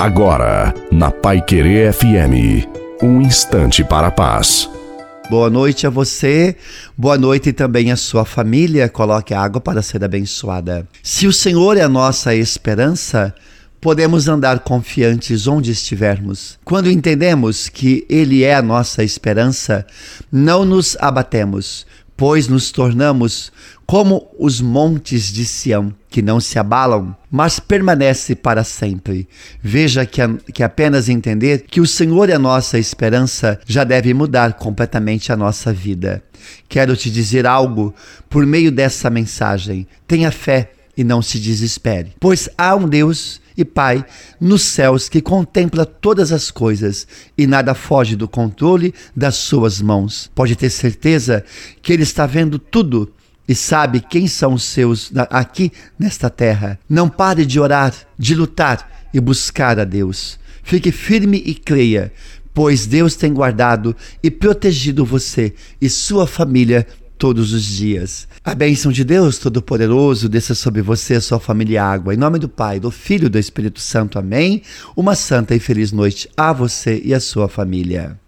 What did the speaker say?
Agora, na Pai Querer FM, um instante para a paz. Boa noite a você, boa noite também à sua família. Coloque a água para ser abençoada. Se o Senhor é a nossa esperança, podemos andar confiantes onde estivermos. Quando entendemos que Ele é a nossa esperança, não nos abatemos, pois nos tornamos como os montes de Sião, que não se abalam, mas permanece para sempre. Veja que, a, que apenas entender que o Senhor é a nossa esperança já deve mudar completamente a nossa vida. Quero te dizer algo por meio dessa mensagem. Tenha fé e não se desespere, pois há um Deus e Pai nos céus que contempla todas as coisas e nada foge do controle das suas mãos. Pode ter certeza que Ele está vendo tudo e sabe quem são os seus aqui nesta terra. Não pare de orar, de lutar e buscar a Deus. Fique firme e creia, pois Deus tem guardado e protegido você e sua família todos os dias. A bênção de Deus Todo-Poderoso desça sobre você sua família água. Em nome do Pai, do Filho e do Espírito Santo. Amém. Uma santa e feliz noite a você e a sua família.